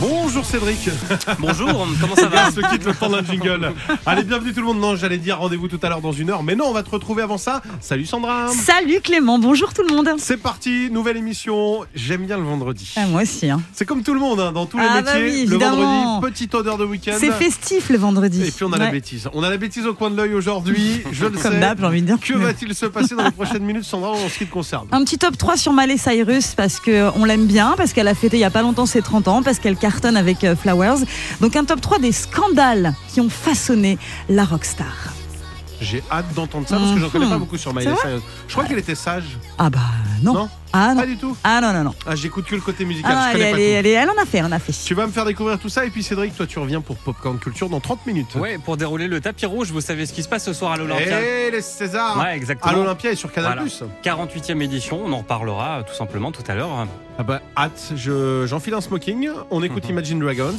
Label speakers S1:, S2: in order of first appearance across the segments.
S1: Bonjour Cédric.
S2: Bonjour, comment ça va
S1: Bien se quitte le temps d'un jingle. Allez, bienvenue tout le monde. Non, j'allais dire rendez-vous tout à l'heure dans une heure, mais non, on va te retrouver avant ça. Salut Sandra.
S3: Salut Clément, bonjour tout le monde.
S1: C'est parti, nouvelle émission. J'aime bien le vendredi.
S3: Ah, moi aussi. hein.
S1: C'est comme tout le monde, hein, dans tous les
S3: Ah bah
S1: métiers.
S3: oui,
S1: le vendredi, petite odeur de week-end.
S3: C'est festif le vendredi.
S1: Et puis on a la bêtise. On a la bêtise au coin de l'œil aujourd'hui. Je le
S3: Comme
S1: sais.
S3: d'hab, j'ai envie de dire.
S1: Que va-t-il se passer dans les prochaines minutes, Sandra, en ce qui te concerne?
S3: Un petit top 3 sur Miley Cyrus parce que on l'aime bien, parce qu'elle a fêté il y a pas longtemps ses 30 ans, parce qu'elle cartonne avec euh, Flowers. Donc un top 3 des scandales qui ont façonné la rockstar.
S1: J'ai hâte d'entendre ça parce que j'en connais
S3: Mhm.
S1: pas beaucoup sur Miley Cyrus. Je crois qu'elle était sage.
S3: Ah bah non.
S1: Non
S3: ah non.
S1: Pas du tout.
S3: Ah non non non.
S1: Ah, j'écoute que le côté musical.
S3: Ah,
S1: je
S3: elle,
S1: connais
S3: elle,
S1: pas
S3: en a fait, elle en a fait.
S1: Tu vas me faire découvrir tout ça et puis Cédric, toi tu reviens pour Popcorn Culture dans 30 minutes.
S2: Ouais, pour dérouler le tapis rouge, vous savez ce qui se passe ce soir à l'Olympia
S1: Et les Césars
S2: Ouais, exactement.
S1: à l'Olympia et sur Canal+.
S2: Voilà. 48e édition, on en reparlera euh, tout simplement tout à l'heure.
S1: Ah bah hâte, je- j'enfile un smoking, on écoute
S2: Mhm.
S1: Imagine Dragons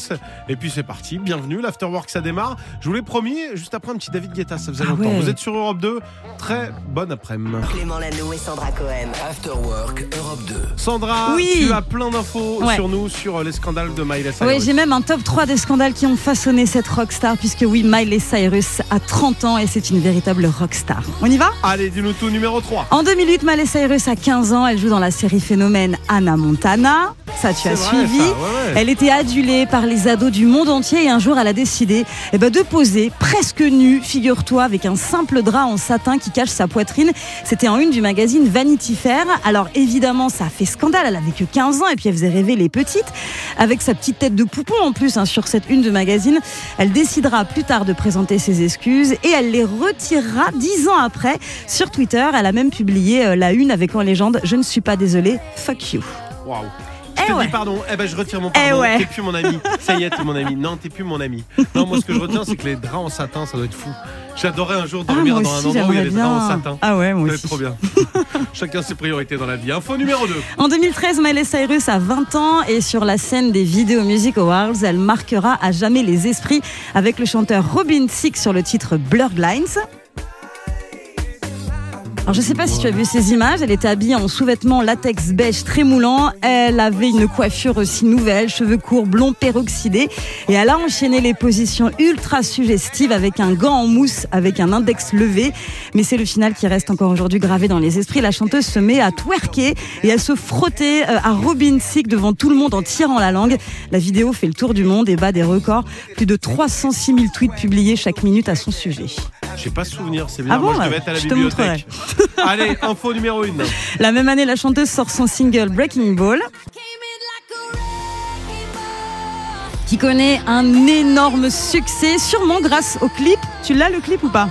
S1: et puis c'est parti, bienvenue, l'afterwork ça démarre. Je vous l'ai promis, juste après un petit David Guetta, ça faisait
S3: Ah
S1: longtemps.
S3: ouais.
S1: Vous êtes sur Europe 2, très bonne après-midi.
S4: Clément Lano et Sandra Cohen.
S5: After Europe 2.
S1: Sandra,
S3: Oui.
S1: tu as plein d'infos
S3: Ouais.
S1: sur nous, sur les scandales de Miley Cyrus.
S3: Oui, j'ai même un top 3 des scandales qui ont façonné cette rockstar, puisque oui, Miley Cyrus a 30 ans et c'est une véritable rockstar. On y va?
S1: Allez, dis-nous tout, numéro 3.
S3: En 2008, Miley Cyrus a 15 ans, elle joue dans la série Phénomène Anna Montana. Ça, tu as suivi.
S1: ça, ouais, ouais.
S3: Elle était adulée par les ados du monde entier et un jour, elle a décidé eh ben, de poser presque nue, figure-toi, avec un simple drap en satin qui cache sa poitrine. C'était en une du magazine Vanity Fair. Alors évidemment, ça a fait scandale. Elle avait que 15 ans et puis elle faisait rêver les petites. Avec sa petite tête de poupon en plus hein, sur cette une de magazine, elle décidera plus tard de présenter ses excuses et elle les retirera dix ans après sur Twitter. Elle a même publié euh, la une avec en légende Je ne suis pas désolée, fuck you.
S1: Je
S3: Eh ouais.
S1: dis pardon, eh ben je retire mon
S3: Eh
S1: pardon,
S3: ouais.
S1: t'es plus mon ami. Ça y est, t'es mon ami. Non, t'es plus mon ami. Non, moi ce que je retiens, c'est que les draps en satin, ça doit être fou. J'adorais un jour
S3: Ah,
S1: dormir
S3: moi
S1: dans un endroit où il y a des draps en satin.
S3: Ah ouais, moi
S1: Ça
S3: aussi.
S1: trop bien. Chacun ses priorités dans la vie. Info numéro 2.
S3: En 2013, Miley Cyrus a 20 ans et sur la scène des Video Music Awards, elle marquera à jamais les esprits avec le chanteur Robin Thicke sur le titre Blurred Lines. Alors je sais pas si tu as vu ces images, elle était habillée en sous-vêtements latex beige très moulant, elle avait une coiffure aussi nouvelle, cheveux courts, blond peroxydé et elle a enchaîné les positions ultra suggestives avec un gant en mousse avec un index levé, mais c'est le final qui reste encore aujourd'hui gravé dans les esprits. La chanteuse se met à twerker et à se frotter euh, à Robin Thicke devant tout le monde en tirant la langue. La vidéo fait le tour du monde et bat des records, plus de 306 000 tweets publiés chaque minute à son sujet.
S1: J'ai pas souvenir, c'est bien.
S3: Ah
S1: Moi
S3: bon,
S1: je devais être à la
S3: Je te
S1: bibliothèque. Allez, info numéro 1.
S3: La même année, la chanteuse sort son single Breaking Ball. qui connaît un énorme succès, sûrement grâce au clip. Tu l'as le clip ou pas?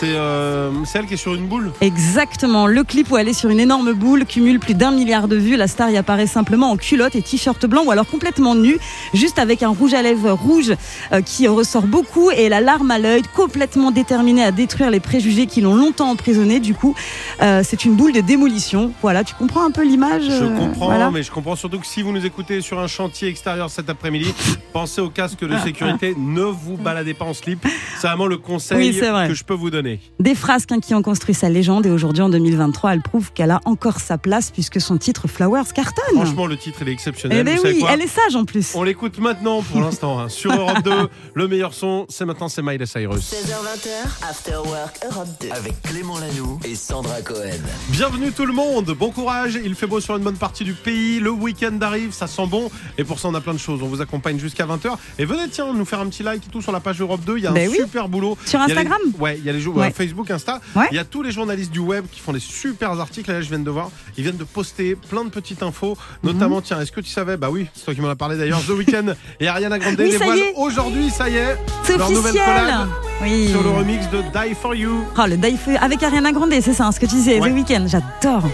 S1: C'est euh, celle qui est sur une boule.
S3: Exactement, le clip où elle est sur une énorme boule cumule plus d'un milliard de vues. La star y apparaît simplement en culotte et t-shirt blanc ou alors complètement nue, juste avec un rouge à lèvres rouge euh, qui ressort beaucoup et la larme à l'œil, complètement déterminée à détruire les préjugés qui l'ont longtemps emprisonnée. Du coup, euh, c'est une boule de démolition. Voilà, tu comprends un peu l'image
S1: Je comprends,
S3: voilà.
S1: mais je comprends surtout que si vous nous écoutez sur un chantier extérieur cet après-midi, pensez au casque de sécurité. ne vous baladez pas en slip. C'est vraiment le conseil
S3: Oui,
S1: que je peux vous donner.
S3: Des frasques hein, qui ont construit sa légende et aujourd'hui en 2023, elle prouve qu'elle a encore sa place puisque son titre Flowers cartonne.
S1: Franchement, le titre il est exceptionnel.
S3: Eh ben oui, elle est sage en plus.
S1: On l'écoute maintenant pour l'instant hein, sur Europe 2. Le meilleur son, c'est maintenant c'est Miley Cyrus.
S4: 16h20, After Work Europe 2.
S5: Avec Clément Lanoux et Sandra Cohen.
S1: Bienvenue tout le monde, bon courage. Il fait beau sur une bonne partie du pays. Le week-end arrive, ça sent bon. Et pour ça, on a plein de choses. On vous accompagne jusqu'à 20h. Et venez, tiens, nous faire un petit like et tout sur la page Europe 2. Il y a
S3: Ben
S1: un
S3: oui.
S1: super boulot.
S3: Sur
S1: Il y a les-
S3: Instagram?
S1: Ouais, il y a les jours
S3: Ouais.
S1: Facebook, Insta.
S3: Ouais.
S1: Il y a tous les journalistes du web qui font des super articles. Là, je viens de voir. Ils viennent de poster plein de petites infos.
S3: Mhm.
S1: Notamment, tiens, est-ce que tu savais? Bah oui, c'est toi qui m'en as parlé d'ailleurs. The Weeknd et Ariana Grande
S3: Oui,
S1: dévoilent
S3: est.
S1: aujourd'hui, ça y est,
S3: C'est
S1: leur nouvelle
S3: officiel.
S1: collab
S3: Oui.
S1: sur le remix de Die For You.
S3: Oh, le Die For- avec Ariana Grande, c'est ça, hein, ce que tu disais,
S1: Ouais.
S3: The Weeknd, j'adore.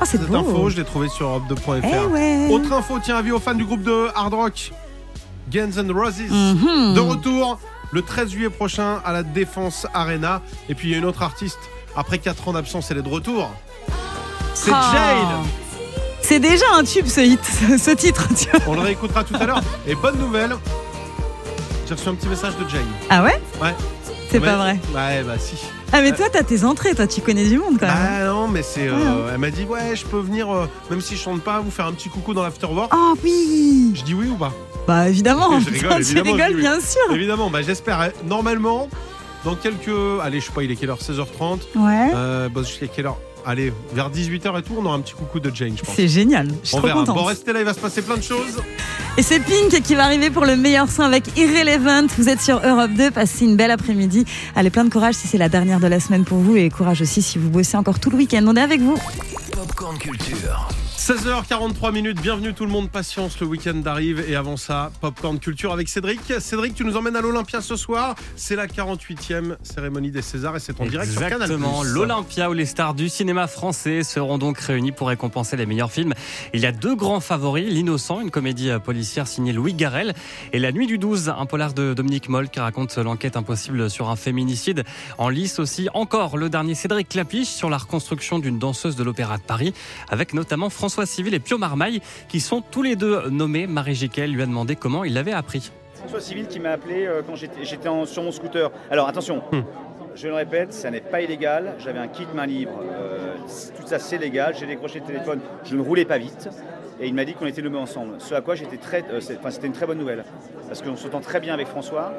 S3: Oh, c'est
S1: Cette
S3: beau.
S1: info, je l'ai trouvée sur Europe2.fr.
S3: Eh ouais.
S1: Autre info, tiens, avis aux fans du groupe de hard rock Guns N' Roses.
S3: Mhm.
S1: De retour le 13 juillet prochain à la Défense Arena. Et puis il y a une autre artiste, après 4 ans d'absence, elle est de retour. C'est
S3: Oh.
S1: Jade.
S3: C'est déjà un tube ce hit, ce titre.
S1: On le réécoutera tout à l'heure. Et bonne nouvelle, j'ai reçu un petit message de Jane.
S3: Ah ouais?
S1: Ouais.
S3: C'est pas vrai.
S1: Ouais, bah si.
S3: Ah, mais toi, t'as tes entrées, toi, tu connais du monde quand même.
S1: Bah non, mais c'est. euh, elle m'a dit, ouais, je peux venir, euh, même si je chante pas, vous faire un petit coucou dans l'afterwork.
S3: Oh oui
S1: Je dis oui ou pas?
S3: Bah évidemment,
S1: Je rigole,
S3: putain, tu
S1: évidemment,
S3: rigoles,
S1: oui, oui.
S3: bien sûr.
S1: Évidemment, bah j'espère. hein. Normalement, dans quelques. Allez, je sais pas, il est quelle heure 16h30.
S3: Ouais.
S1: Euh, bah, jusqu'à quelle heure Allez, vers 18h et tout, on aura un petit coucou de Jane, je pense.
S3: C'est génial, je suis
S1: On
S3: trop
S1: verra.
S3: contente.
S1: Bon, restez là, il va se passer plein de choses.
S3: Et c'est Pink qui va arriver pour le meilleur son avec Irrelevant. Vous êtes sur Europe 2, passez une belle après-midi. Allez, plein de courage si c'est la dernière de la semaine pour vous et courage aussi si vous bossez encore tout le week-end. On est avec vous.
S5: Popcorn Culture.
S1: 16h43 minutes, bienvenue tout le monde, patience, le week-end arrive et avant ça, Popcorn Culture avec Cédric. Cédric, tu nous emmènes à l'Olympia ce soir, c'est la 48e cérémonie des Césars et c'est en direct sur Canal+.
S2: Exactement, l'Olympia où les stars du cinéma français seront donc réunies pour récompenser les meilleurs films. Il y a deux grands favoris, L'Innocent, une comédie policière signée Louis Garrel, et La Nuit du 12, un polar de Dominique Moll qui raconte l'enquête impossible sur un féminicide. En lice aussi, encore le dernier Cédric Clapiche sur la reconstruction d'une danseuse de l'Opéra de Paris, avec notamment François Civil et Pio Marmaille, qui sont tous les deux nommés. Marie Jiquel lui a demandé comment il l'avait appris.
S6: François Civil qui m'a appelé euh, quand j'étais sur mon scooter. Alors attention,
S1: Hmm.
S6: je le répète, ça n'est pas illégal. J'avais un kit main libre, euh, tout ça c'est légal. J'ai décroché le téléphone, je ne roulais pas vite. Et il m'a dit qu'on était nommés ensemble. Ce à quoi j'étais très, euh, enfin, c'était une très bonne nouvelle. Parce qu'on s'entend très bien avec François.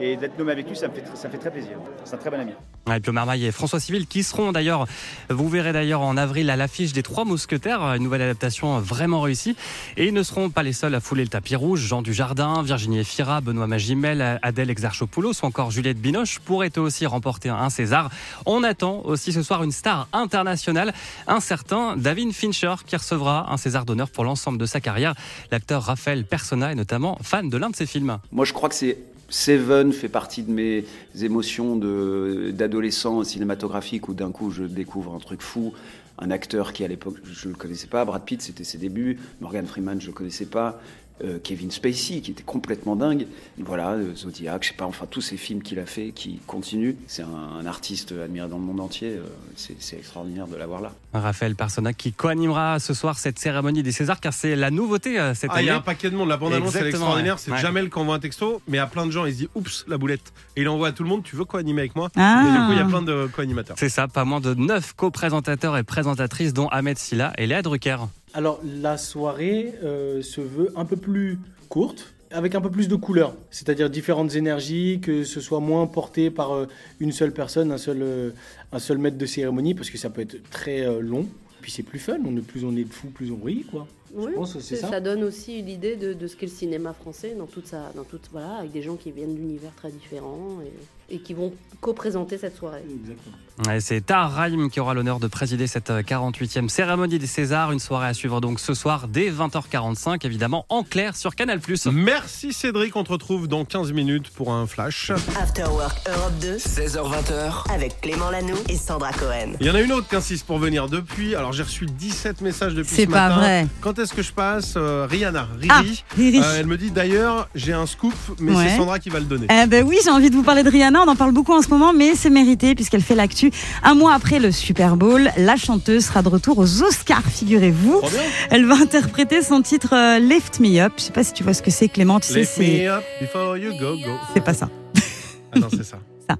S6: Et d'être nommé avec lui, ça me fait, tr- ça me fait très plaisir. C'est un très bon ami.
S2: Ouais, Pio Marmaille et François Civil qui seront d'ailleurs, vous verrez d'ailleurs en avril à l'affiche des Trois Mousquetaires, une nouvelle adaptation vraiment réussie. Et ils ne seront pas les seuls à fouler le tapis rouge. Jean Dujardin, Virginie Efira, Benoît Magimel, Adèle Exarchopoulos ou encore Juliette Binoche pourraient aussi remporter un César. On attend aussi ce soir une star internationale, un certain David Fincher qui recevra un César d'honneur pour l'ensemble de sa carrière. L'acteur Raphaël Persona est notamment fan de l'un de ses films.
S7: Moi, je crois que c'est Seven fait partie de mes émotions d'adolescent cinématographique où d'un coup je découvre un truc fou, un acteur qui à l'époque je ne le connaissais pas, Brad Pitt c'était ses débuts, Morgan Freeman je ne le connaissais pas, euh, Kevin Spacey qui était complètement dingue, voilà euh, Zodiac, je sais pas, enfin tous ces films qu'il a fait qui continuent. C'est un, un artiste admiré dans le monde entier, euh, c'est extraordinaire de l'avoir là.
S2: Raphaël Persona qui co-animera ce soir cette cérémonie des Césars car c'est la nouveauté euh, cette
S1: Ah, il y
S2: année.
S1: a un paquet de monde, la bande-annonce elle est
S2: Exactement,
S1: extraordinaire,
S2: ouais.
S1: c'est
S2: Ouais.
S1: Jamel qui envoie un texto, mais à plein de gens, il se dit oups, la boulette. Et il envoie à tout le monde, tu veux co-animer avec moi
S3: Ah.
S1: Et du coup, il y a plein de co-animateurs.
S2: C'est ça, pas moins de 9 co-présentateurs et présentatrices dont Ahmed Silla et Léa Drucker.
S8: Alors la soirée euh, se veut un peu plus courte, avec un peu plus de couleurs, c'est-à-dire différentes énergies, que ce soit moins porté par euh, une seule personne, un seul, euh, un seul maître de cérémonie, parce que ça peut être très long. Puis c'est plus fun, on plus on est de fou, plus on rit, quoi.
S9: Oui,
S8: pense que c'est ça.
S9: ça donne aussi l'idée de, de ce qu'est le cinéma français dans toute sa, dans toute, voilà, avec des gens qui viennent d'univers très différents et, et qui vont co-présenter cette soirée.
S8: Exactement.
S2: C'est Tahar Rahim qui aura l'honneur de présider cette euh, 48e cérémonie des Césars. Une soirée à suivre donc ce soir dès 20h45, évidemment en clair sur Canal+.
S1: Merci Cédric, on te retrouve dans 15 minutes pour un flash.
S4: After Work Europe 2
S5: 16h20h.
S4: avec Clément Lanoux et Sandra Cohen.
S1: Il y en a une autre qui insiste pour venir depuis. Alors j'ai reçu 17 messages depuis
S3: C'est
S1: ce
S3: pas
S1: matin.
S3: vrai.
S1: Quand est-ce que je passe Euh, Rihanna, Riri.
S3: Ah, Riri.
S1: Euh, elle me dit d'ailleurs, j'ai un scoop, mais
S3: Ouais.
S1: c'est Sandra qui va le donner.
S3: Eh ben oui, j'ai envie de vous parler de Rihanna. On en parle beaucoup en ce moment, mais c'est mérité puisqu'elle fait l'actu. Un mois après le Super Bowl, la chanteuse sera de retour aux Oscars, figurez-vous. Elle va interpréter son titre euh, Lift Me Up. Je sais pas si tu vois ce que c'est, Clément. Tu sais,
S1: Lift
S3: c'est
S1: me up before you go go.
S3: c'est pas ça.
S1: Ah non, c'est ça.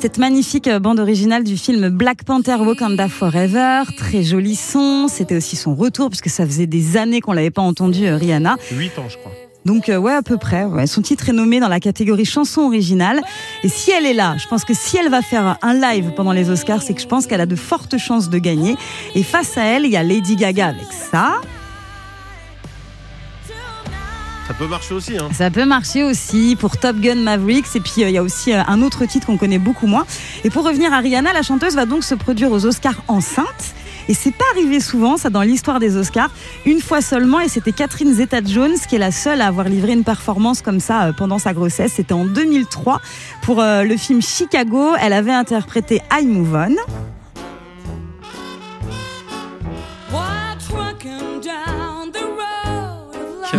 S3: Cette magnifique euh, bande originale du film Black Panther Wakanda Forever, très joli son. C'était aussi son retour puisque ça faisait des années qu'on l'avait pas entendu euh, Rihanna.
S1: 8 ans, je crois.
S3: Donc euh, ouais, à peu près. ouais. Son titre est nommé dans la catégorie chanson originale. Et si elle est là, je pense que si elle va faire un live pendant les Oscars, c'est que je pense qu'elle a de fortes chances de gagner. Et face à elle, il y a Lady Gaga avec ça.
S1: Ça peut marcher aussi. Hein.
S3: Ça peut marcher aussi pour Top Gun Mavericks. Et puis euh, il y a aussi euh, un autre titre qu'on connaît beaucoup moins. Et pour revenir à Rihanna, la chanteuse va donc se produire aux Oscars enceinte. Et c'est pas arrivé souvent, ça, dans l'histoire des Oscars. Une fois seulement, et c'était Catherine Zeta-Jones qui est la seule à avoir livré une performance comme ça euh, pendant sa grossesse. C'était en 2003 pour le film Chicago. Elle avait interprété I Move On.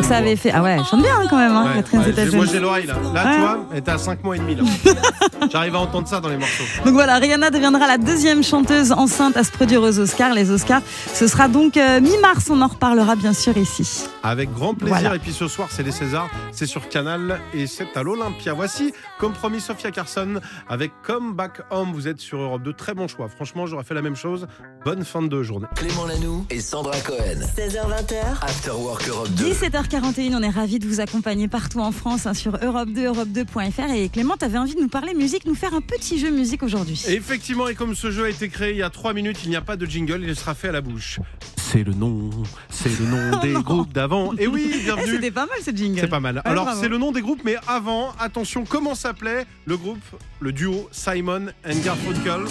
S3: Ça avait fait. Ah ouais, elle chante bien hein, quand même, hein,
S1: Ouais,
S3: Catherine
S1: ouais, j'ai-
S3: Zeta-Jones.
S1: moi j'ai l'oreille là. Là,
S3: Ouais.
S1: tu vois, elle était à 5 mois et demi là. J'arrive à entendre ça dans les morceaux.
S3: Donc voilà, Rihanna deviendra la deuxième chanteuse enceinte à se produire aux Oscars. Les Oscars, ce sera donc euh, mi-mars. On en reparlera bien sûr ici.
S1: Avec grand plaisir.
S3: Voilà.
S1: Et puis ce soir, c'est les Césars. C'est sur Canal et c'est à l'Olympia. Voici, comme promis, Sophia Carson avec Come Back Home. Vous êtes sur Europe 2. Très bon choix. Franchement, j'aurais fait la même chose. Bonne fin de journée.
S5: Clément Lanoux et Sandra Cohen.
S4: 16h20h,
S5: After Work Europe 2.
S3: 17h41, on est ravis de vous accompagner partout en France hein, sur Europe 2, Europe2.fr. Et Clément, t'avais envie de nous parler musique, nous faire un petit jeu musique aujourd'hui.
S1: Effectivement, et comme ce jeu a été créé il y a 3 minutes, il n'y a pas de jingle, il sera fait à la bouche. C'est le nom, c'est le nom des
S3: non.
S1: groupes d'avant. Et oui,
S3: Eh,
S1: bienvenue.
S3: C'était pas mal ce jingle.
S1: C'est pas mal.
S3: Ouais,
S1: Alors, c'est le nom des groupes, mais avant, attention, comment s'appelait le groupe, le duo Simon and Garfunkel?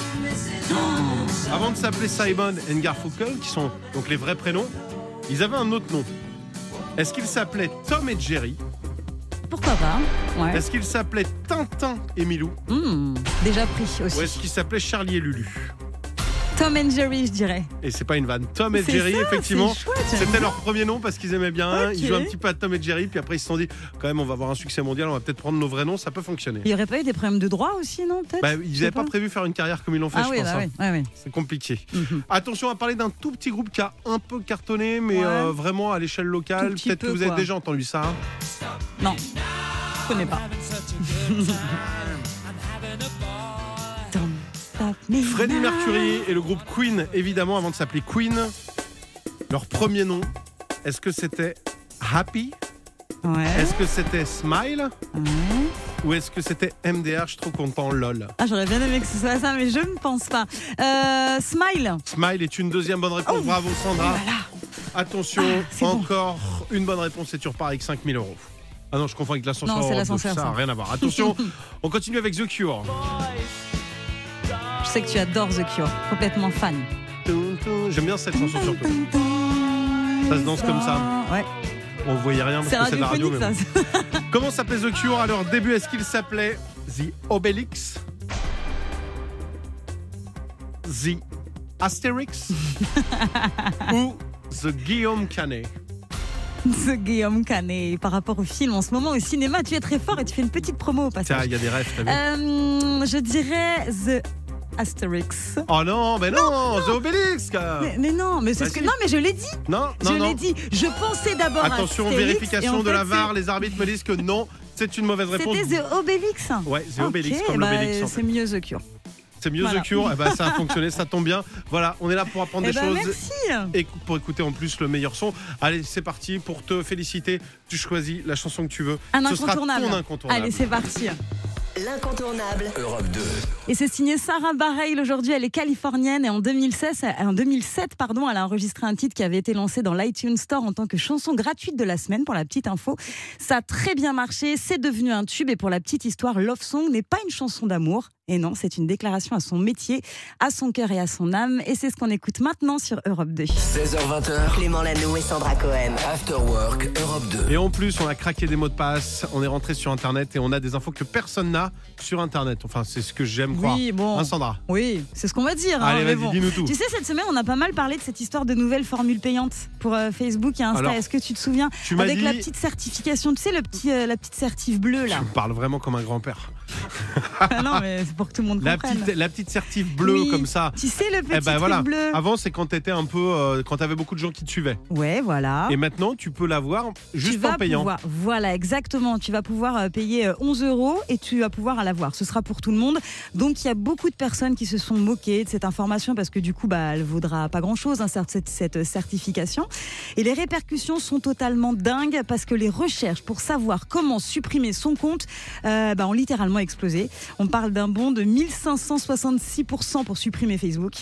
S1: Avant de s'appeler Simon and Garfunkel, qui sont donc les vrais prénoms, ils avaient un autre nom. Est-ce qu'ils s'appelaient Tom et Jerry?
S3: Pourquoi pas Ouais.
S1: Est-ce qu'ils s'appelaient Tintin et Milou?
S3: Hmm, déjà pris aussi.
S1: Ou est-ce qu'ils s'appelaient Charlie et Lulu?
S3: Tom and Jerry, je dirais.
S1: Et c'est pas une vanne. Tom et Jerry,
S3: ça,
S1: effectivement. C'était leur premier nom parce qu'ils aimaient bien. Ils jouaient un petit peu à Tom et Jerry, puis après ils se sont dit, quand même, on va avoir un succès mondial, on va peut-être prendre nos vrais noms, ça peut fonctionner.
S3: Il n'y aurait pas eu des problèmes de droit aussi, non Peut-être?
S1: Bah, ils n'avaient pas prévu faire une carrière comme ils l'ont fait,
S3: Ah
S1: je
S3: oui,
S1: pense.
S3: bah
S1: hein.
S3: oui, ouais, ouais.
S1: C'est compliqué.
S3: Mhm.
S1: Attention à parler d'un tout petit groupe qui a un peu cartonné, mais
S3: Ouais.
S1: euh, vraiment à l'échelle locale. Peut-être que vous avez
S3: quoi.
S1: déjà entendu ça. hein.
S3: Non, je connais pas. Don't stop me
S1: Freddie. Mercury et le groupe Queen, évidemment, avant de s'appeler Queen. Leur premier nom, est-ce que c'était Happy?
S3: Ouais.
S1: Est-ce que c'était Smile?
S3: Ouais.
S1: Ou est-ce que c'était MDR Je suis trop content, lol?
S3: Ah, j'aurais bien aimé que ce soit ça, mais je ne pense pas. Euh, smile.
S1: Smile est une deuxième bonne réponse.
S3: Oh.
S1: Bravo Sandra.
S3: Voilà.
S1: Attention,
S3: Ah, bon.
S1: encore une bonne réponse et tu repars avec 5000 euros. Ah non, je confonds avec l'ascenseur.
S3: Non, c'est
S1: Europe
S3: l'ascenseur,
S1: 2, Ça n'a
S3: ça.
S1: rien à voir. Attention, on continue avec The Cure.
S3: Je sais que tu adores The Cure. Complètement fan.
S1: J'aime bien cette chanson surtout. Ça se danse comme ça.
S3: Ouais,
S1: On voyait rien parce
S3: c'est
S1: que c'est la radio.
S3: ça.
S1: Comment s'appelait The Cure leur début Est-ce qu'il s'appelait The Obelix The Asterix? Ou The Guillaume Canet?
S3: Ce Guillaume Canet. Par rapport au film, en ce moment au cinéma, tu es très fort et tu fais une petite promo au
S1: Tiens,
S3: passage.
S1: il y a des rêves, t'as vu?
S3: Euh, je dirais The Asterix.
S1: Oh non, mais non, The Obelix quoi.
S3: Mais, mais non, mais c'est ce que non, mais je l'ai dit.
S1: Non,
S3: je
S1: non, non.
S3: l'ai dit. Je pensais d'abord à
S1: Attention,
S3: Astérix,
S1: vérification
S3: en
S1: de la VAR, les arbitres me disent que non, c'est une mauvaise
S3: c'est-
S1: réponse.
S3: C'était The Obélix.
S1: Ouais, The
S3: Ok,
S1: Obélix, comme
S3: bah,
S1: l'Obélix en
S3: C'est mieux The Cure.
S1: C'est mieux
S3: Voilà.
S1: The Cure, eh ben, ça a fonctionné, ça tombe bien. Voilà, on est là pour apprendre
S3: Eh
S1: des
S3: ben,
S1: choses
S3: merci.
S1: et pour écouter en plus le meilleur son. Allez, c'est parti pour te féliciter. Tu choisis la chanson que tu veux.
S3: Un
S1: Ce sera
S3: incontournable.
S1: ton incontournable.
S3: Allez, c'est parti.
S4: L'incontournable.
S5: Europe 2.
S3: Et c'est signé Sarah Bareil aujourd'hui. Elle est californienne et en 2016, en 2007, pardon, elle a enregistré un titre qui avait été lancé dans l'iTunes Store en tant que chanson gratuite de la semaine pour la petite info. Ça a très bien marché. C'est devenu un tube et pour la petite histoire, Love Song n'est pas une chanson d'amour. Et non, c'est une déclaration à son métier, à son cœur et à son âme. Et c'est ce qu'on écoute maintenant sur Europe 2.
S5: 16h20h.
S4: Clément Lanoux et Sandra Cohen.
S5: After Work Europe 2.
S1: Et en plus, on a craqué des mots de passe, on est rentré sur Internet et on a des infos que personne n'a sur Internet. Enfin, c'est ce que j'aime croire.
S3: Oui, bon.
S1: Hein, Sandra
S3: Oui, c'est ce qu'on va dire. hein,
S1: Allez,
S3: mais
S1: vas-y,
S3: bon.
S1: dis-nous tout.
S3: Tu sais, cette semaine, on a pas mal parlé de cette histoire de nouvelles formules payantes pour euh, Facebook et Insta. Est-ce que tu te souviens
S1: Tu
S3: Avec
S1: dit.
S3: la petite certification, tu sais, le petit, euh, la petite certif bleue là.
S1: Tu me parles vraiment comme un grand-père.
S3: Ah non, mais c'est pour que tout le monde
S1: La
S3: comprenne.
S1: petite, la petite certif bleue
S3: Oui.
S1: comme ça.
S3: Tu sais, le petit
S1: Eh ben
S3: truc
S1: voilà.
S3: bleu.
S1: Avant, c'est quand t'étais un peu, euh, quand t'avais beaucoup de gens qui te suivaient.
S3: Ouais, voilà.
S1: Et maintenant, tu peux l'avoir juste
S3: tu vas
S1: en payant.
S3: pouvoir, voilà, exactement. Tu vas pouvoir euh, payer euh, 11 euros et tu vas pouvoir l'avoir. Ce sera pour tout le monde. Donc, il y a beaucoup de personnes qui se sont moquées de cette information parce que du coup, bah, elle vaudra pas grand-chose, hein, cette, cette- cette certification. Et les répercussions sont totalement dingues parce que les recherches pour savoir comment supprimer son compte euh, bah, ont littéralement explosé. On parle d'un bond de 1566% pour supprimer Facebook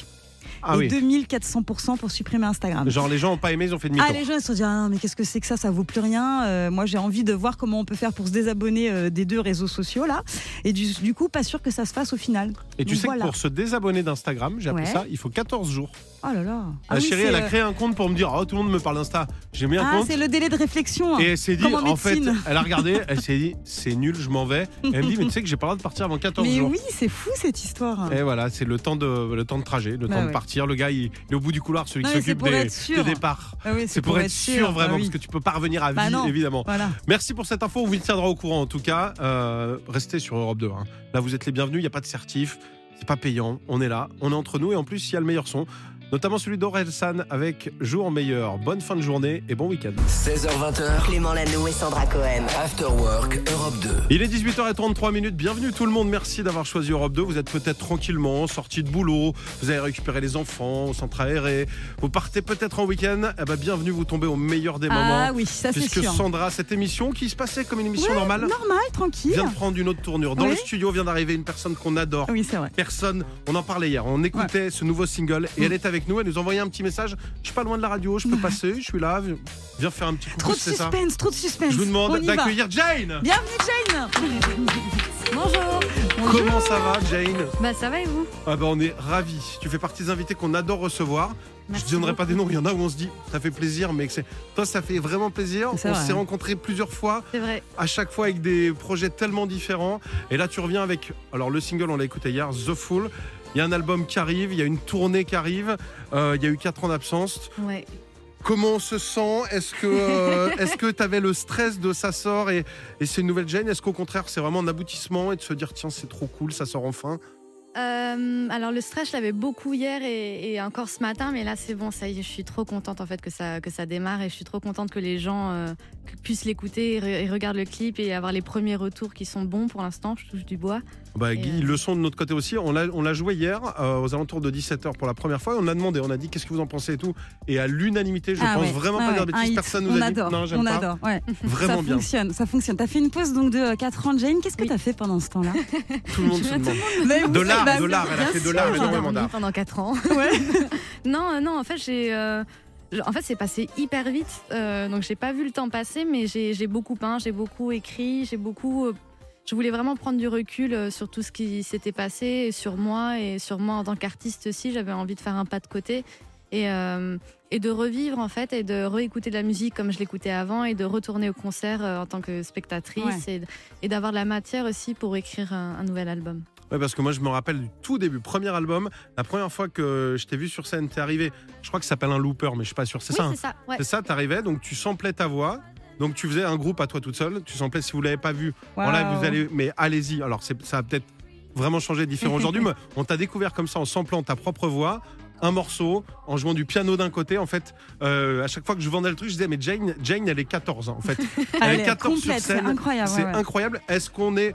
S1: Ah
S3: et
S1: oui.
S3: 2400% pour supprimer Instagram.
S1: Genre, les gens ont pas aimé, ils ont fait demi-tour.
S3: Ah, les gens ils se sont dit ah, non, mais qu'est-ce que c'est que ça? Ça vaut plus rien. Euh, moi, j'ai envie de voir comment on peut faire pour se désabonner euh, des deux réseaux sociaux là. Et du, du coup, pas sûr que ça se fasse au final.
S1: Et tu sais
S3: voilà.
S1: que pour se désabonner d'Instagram, j'ai appris
S3: Ouais.
S1: ça, il faut 14 jours.
S3: Oh là là. Ah oui,
S1: chérie, elle a
S3: euh,
S1: créé un compte pour me dire Oh, tout le monde me parle d'Insta. J'ai mis un
S3: Ah,
S1: compte.
S3: c'est le délai de réflexion. hein.
S1: Et elle s'est dit,
S3: en
S1: en fait, elle a regardé, elle s'est dit, c'est nul, je m'en vais. Et elle me dit, mais tu sais que j'ai pas le droit de partir avant 14
S3: Mais
S1: jours.
S3: oui, c'est fou cette histoire.
S1: Et voilà, c'est le temps de le temps de trajet, le
S3: Bah
S1: temps de
S3: ouais.
S1: partir. partir. Le gars, il, est au bout du couloir, celui
S3: Non,
S1: qui
S3: mais
S1: s'occupe des, des départs.
S3: Ah oui,
S1: C'est pour, être sûr, vraiment,
S3: bah oui.
S1: parce que tu peux pas revenir à vie,
S3: Bah non.
S1: évidemment.
S3: Voilà.
S1: Merci pour cette info, on vous tiendra au courant en tout cas. Euh, restez sur Europe 2. hein. Là, vous êtes les bienvenus, il n'y a pas de certif, c'est pas payant, on est là, on est entre nous et en plus, il y a le meilleur son, notamment celui d'Orelsan avec Jour meilleur. Bonne fin de journée et bon week-end.
S5: 16h20h,
S4: Clément Lano et Sandra Cohen.
S5: After Work Europe 2.
S1: Il est 18h33 minutes. Bienvenue tout le monde. Merci d'avoir choisi Europe 2. Vous êtes peut-être tranquillement sorti de boulot. Vous avez récupéré les enfants au centre aéré. Vous partez peut-être en week-end. Eh ben, bienvenue. Vous tombez au meilleur des moments.
S3: Ah oui, ça c'est
S1: Puisque
S3: sûr.
S1: Sandra, cette émission qui se passait comme une émission
S3: Ouais,
S1: normale,
S3: Normal, tranquille.
S1: vient de prendre une autre tournure. Dans
S3: Oui.
S1: le studio vient d'arriver une personne qu'on adore.
S3: Oui, c'est vrai.
S1: Personne, on en parlait hier, on écoutait ce nouveau single et elle est avec nous, elle nous envoyait un petit message. Je suis pas loin de la radio, je peux passer, je suis là, viens faire un petit coucou,
S3: Trop de
S1: ça.
S3: suspense, trop de suspense.
S1: Je vous demande d'accueillir Jane.
S3: Bienvenue Jane Bonjour
S1: Comment ça va, Jane?
S10: Bah ça va et vous?
S1: Ah bah on est ravis. Tu fais partie des invités qu'on adore recevoir.
S10: Merci
S1: je ne donnerai
S10: beaucoup.
S1: pas des noms. Il y en a où on se dit, ça fait plaisir, mais que toi, ça fait vraiment plaisir. On s'est rencontrés plusieurs fois,
S10: C'est vrai.
S1: à chaque fois avec des projets tellement différents. Et là, tu reviens avec, alors le single, on l'a écouté hier, The Fool. Il y a un album qui arrive, il y a une tournée qui arrive. Euh, il y a eu 4 ans d'absence.
S10: Ouais.
S1: Comment on se sent? Est-ce que euh, est-ce que tu avais le stress de ça sort et, et c'est une nouvelle Jane Est-ce qu'au contraire, c'est vraiment un aboutissement et de se dire tiens, c'est trop cool, ça sort enfin?
S10: Euh, alors le stress, je l'avais beaucoup hier et, et encore ce matin, mais là c'est bon, ça y est, je suis trop contente en fait que ça, que ça démarre et je suis trop contente que les gens euh, puissent l'écouter et, re- et regardent le clip et avoir les premiers retours qui sont bons pour l'instant. Je touche du bois.
S1: Bah, Guy,
S10: euh,
S1: le sont de notre côté aussi. On l'a, on l'a joué hier euh, aux alentours de 17h pour la première fois. On a demandé, on a dit qu'est-ce que vous en pensez et tout. Et à l'unanimité, je
S3: Ah
S1: pense
S3: ouais,
S1: vraiment
S3: ouais,
S1: pas dire
S3: ouais,
S1: de
S3: un
S1: bêtises.
S3: hit.
S1: Personne
S3: on
S1: nous a
S3: adore,
S1: dit non, j'aime
S3: on
S1: pas.
S3: adore, ouais.
S1: Vraiment
S3: ça
S1: bien.
S3: fonctionne, ça fonctionne. T'as fait une pause donc de 4 ans, Jane. Qu'est-ce que
S10: Oui.
S3: t'as fait pendant ce temps-là?
S1: Tout le monde se demande. De l'art,
S3: bah
S1: de l'art. Elle a fait de l'art énormément d'art.
S10: pendant 4 ans.
S3: Ouais.
S10: non, euh, non, en fait j'ai... euh, En fait, c'est passé hyper vite, euh, donc j'ai pas vu le temps passer, mais j'ai beaucoup peint, j'ai beaucoup écrit, j'ai beaucoup. euh, je voulais vraiment prendre du recul euh, sur tout ce qui s'était passé, et sur moi et sur moi en tant qu'artiste aussi. J'avais envie de faire un pas de côté et, euh, et de revivre en fait et de réécouter de la musique comme je l'écoutais avant et de retourner au concert en tant que spectatrice et, et d'avoir de la matière aussi pour écrire un, un nouvel album.
S1: Ouais, parce que moi, je me rappelle du tout début, premier album. La première fois que je t'ai vu sur scène, t'es arrivé. Je crois que ça s'appelle un looper, mais je suis pas sûr. C'est
S10: oui,
S1: ça. hein
S10: c'est ça. ouais.
S1: C'est ça, t'arrivais, donc tu samplais ta voix. Donc tu faisais un groupe à toi toute seule. Tu samplais, si vous l'avez pas vu, en live, vous allez. Mais allez-y. Alors c'est- ça a peut-être vraiment changé, différent aujourd'hui. mais on t'a découvert comme ça en samplant ta propre voix. Un morceau, en jouant du piano d'un côté. En fait, euh, à chaque fois que je vendais le truc, je disais, mais Jane, Jane elle est 14 ans, en fait.
S3: Elle
S1: est
S3: est
S1: 14 sur
S3: complète, c'est
S1: scène.
S3: incroyable.
S1: C'est
S3: ouais, ouais.
S1: incroyable. Est-ce qu'on est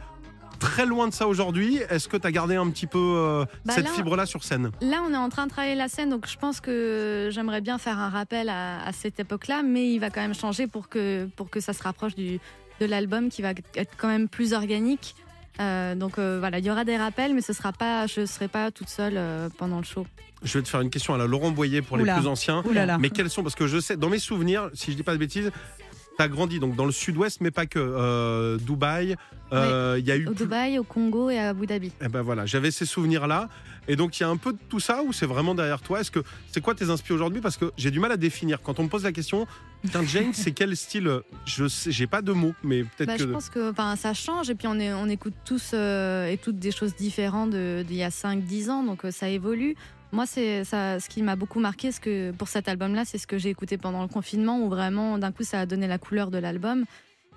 S1: très loin de ça aujourd'hui Est-ce que tu as gardé un petit peu euh,
S10: Bah
S1: cette
S10: là-
S1: fibre-là sur scène?
S10: Là, on est en train de travailler la scène, donc je pense que j'aimerais bien faire un rappel à, à cette époque-là, mais il va quand même changer pour que, pour que ça se rapproche du, de l'album qui va être quand même plus organique. Euh, donc euh, voilà, il y aura des rappels, mais ce sera pas, je ne serai pas toute seule euh, pendant le show.
S1: Je vais te faire une question à la Laurent Boyer pour
S3: Oula.
S1: les plus anciens.
S3: Là.
S1: Mais quels sont Parce que je sais, dans mes souvenirs, si je dis pas de bêtises, tu as grandi donc dans le sud-ouest, mais pas que. Euh, Dubaï, euh, il y a eu.
S10: Au
S1: plus-
S10: Dubaï, au Congo et à Abu Dhabi.
S1: Eh ben voilà, j'avais ces souvenirs-là. Et donc il y a un peu de tout ça ou c'est vraiment derrière toi? Est-ce que c'est quoi tes inspirations aujourd'hui? Parce que j'ai du mal à définir. Quand on me pose la question, tiens Jane, c'est quel style? Je j'ai pas de mots, mais peut-être
S10: Bah,
S1: que.
S10: Je pense que ça change et puis on, est, on écoute tous euh, et toutes des choses différentes de- d'il y a 5-10 ans, donc ça évolue. Moi, c'est ça, ce qui m'a beaucoup marqué ce que, pour cet album-là, c'est ce que j'ai écouté pendant le confinement où vraiment, d'un coup, ça a donné la couleur de l'album.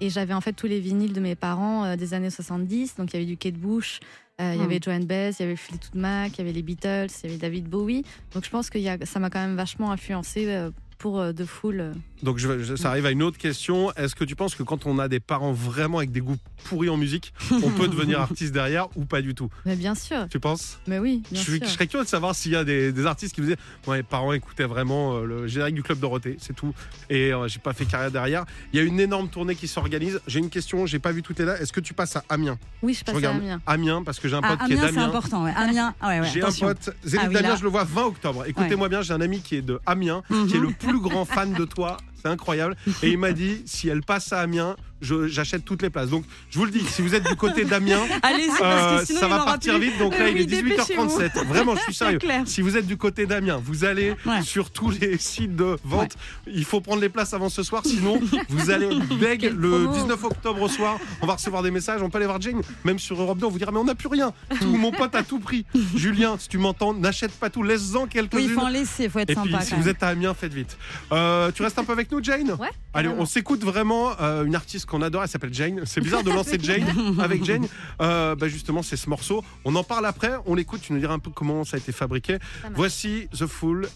S10: Et j'avais en fait tous les vinyles de mes parents euh, des années 70. Donc il y avait du Kate Bush, euh, il y
S3: Mm.
S10: avait Joan Baez, il y avait Fleetwood Mac, il y avait les Beatles, il y avait David Bowie. Donc je pense que il y a- ça m'a quand même vachement influencé euh, pour The Fool.
S1: Donc je, je- ça arrive à une autre question. Est-ce que tu penses que quand on a des parents vraiment avec des goûts pourris en musique, on peut devenir artiste derrière ou pas du tout?
S10: Mais bien sûr,
S1: Tu penses?
S10: Mais oui,
S1: je,
S10: bien
S1: suis-
S10: sûr.
S1: je serais curieux de savoir s'il y a des, des artistes qui me disaient Moi, mes parents écoutaient vraiment euh, le générique du Club Dorothée, c'est tout. Et euh, j'ai pas fait carrière derrière. Il y a une énorme tournée qui s'organise. J'ai une question, j'ai pas vu toutes les dates. Est-ce que tu passes à Amiens?
S10: Oui, je
S1: Je
S10: passe à Amiens.
S1: Amiens, parce que j'ai un
S3: Ah,
S1: pote qui est
S3: Amiens, c'est
S1: d'Amiens.
S3: important. Ouais. Amiens, ah ouais, ouais,
S1: J'ai un pote, Zénith
S3: Ah oui,
S1: Damien, je le vois 20 octobre. Écoutez-moi bien, j'ai un ami qui est de Amiens, qui est
S3: Mhm.
S1: le plus grand fan de toi. C'est incroyable. Et il m'a dit si elle passe à Amiens, j'achète toutes les places. Donc, je vous le dis, si vous êtes du côté d'Amiens, euh, ça va partir
S3: plus.
S1: vite. Donc là, il est 18h37. Vraiment, je suis sérieux. Si vous êtes du côté d'Amiens, vous allez
S3: Ouais.
S1: sur tous les sites de vente. Il faut prendre les places avant ce soir, sinon vous allez beg le
S10: promo.
S1: 19 octobre au soir. On va recevoir des messages. On peut aller voir Jane, même sur Europe 2. On vous dira, mais on n'a plus rien. Tout, mon pote a tout pris. Julien, si tu m'entends, n'achète pas tout. Laisse-en
S3: Oui, il
S1: quelques-unes.
S3: faut en laisser, il faut être
S1: Et
S3: sympa.
S1: puis, si vous êtes à Amiens, faites vite. Euh, tu restes un peu avec nous, Jane?
S10: Ouais.
S1: Allez, on s'écoute vraiment euh, une artiste qu'on adore. Elle s'appelle Jane. C'est bizarre de lancer Jane avec Jane. Euh, bah, justement, c'est ce morceau. On en parle après. On l'écoute. Tu nous diras un peu comment ça a été fabriqué. Voici The Fool.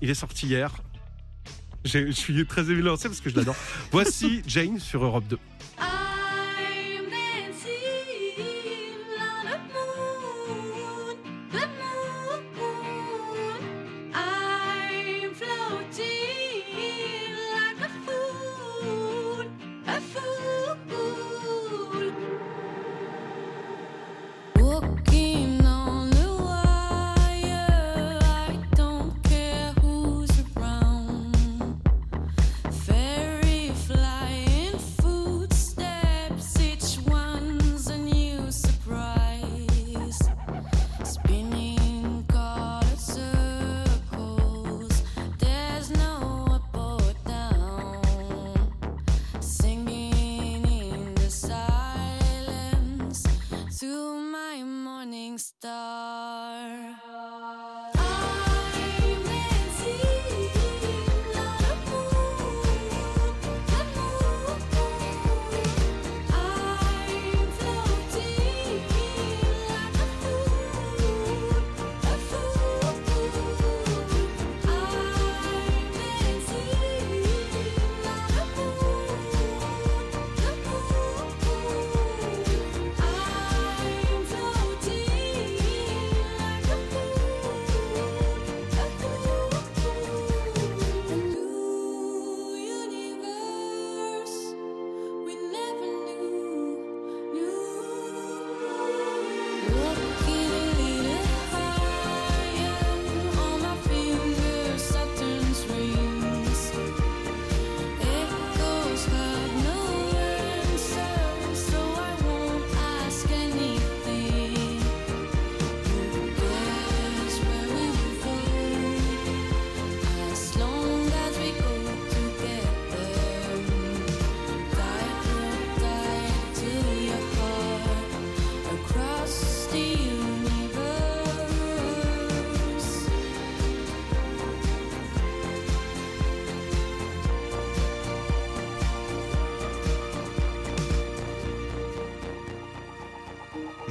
S1: Il est sorti hier. Je suis très ému de le lancer parce que je l'adore. Voici Jane sur Europe 2.